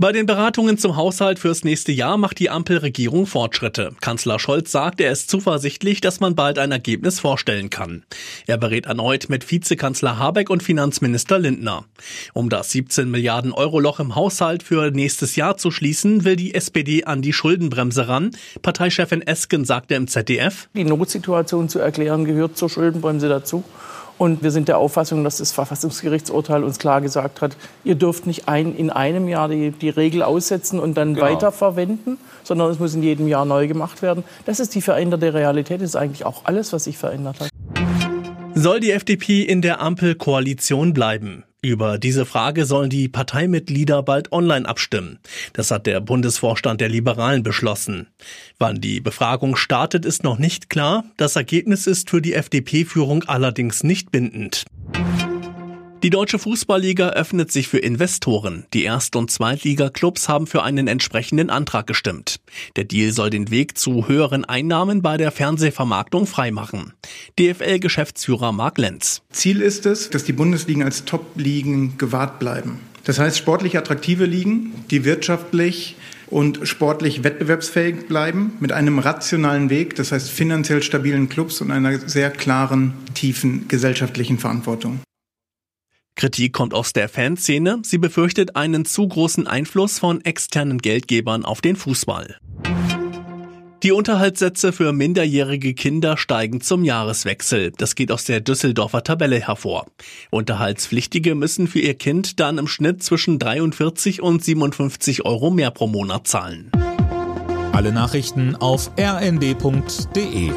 Bei den Beratungen zum Haushalt fürs nächste Jahr macht die Ampelregierung Fortschritte. Kanzler Scholz sagt, er ist zuversichtlich, dass man bald ein Ergebnis vorstellen kann. Er berät erneut mit Vizekanzler Habeck und Finanzminister Lindner. Um das 17 Milliarden Euro Loch im Haushalt für nächstes Jahr zu schließen, will die SPD an die Schuldenbremse ran. Parteichefin Esken sagte im ZDF, die Notsituation zu erklären gehört zur Schuldenbremse dazu. Und wir sind der Auffassung, dass das Verfassungsgerichtsurteil uns klar gesagt hat, ihr dürft nicht ein, in einem Jahr die, die Regel aussetzen und dann genau. weiterverwenden, sondern es muss in jedem Jahr neu gemacht werden. Das ist die veränderte Realität. Das ist eigentlich auch alles, was sich verändert hat. Soll die FDP in der Ampelkoalition bleiben? Über diese Frage sollen die Parteimitglieder bald online abstimmen. Das hat der Bundesvorstand der Liberalen beschlossen. Wann die Befragung startet, ist noch nicht klar. Das Ergebnis ist für die FDP-Führung allerdings nicht bindend. Die deutsche Fußballliga öffnet sich für Investoren. Die Erst- und Zweitliga-Clubs haben für einen entsprechenden Antrag gestimmt. Der Deal soll den Weg zu höheren Einnahmen bei der Fernsehvermarktung freimachen. DFL-Geschäftsführer Mark Lenz. Ziel ist es, dass die Bundesligen als Top-Ligen gewahrt bleiben. Das heißt, sportlich attraktive Ligen, die wirtschaftlich und sportlich wettbewerbsfähig bleiben, mit einem rationalen Weg, das heißt finanziell stabilen Clubs und einer sehr klaren, tiefen gesellschaftlichen Verantwortung. Kritik kommt aus der Fanszene. Sie befürchtet einen zu großen Einfluss von externen Geldgebern auf den Fußball. Die Unterhaltssätze für minderjährige Kinder steigen zum Jahreswechsel. Das geht aus der Düsseldorfer Tabelle hervor. Unterhaltspflichtige müssen für ihr Kind dann im Schnitt zwischen 43 und 57 Euro mehr pro Monat zahlen. Alle Nachrichten auf rnd.de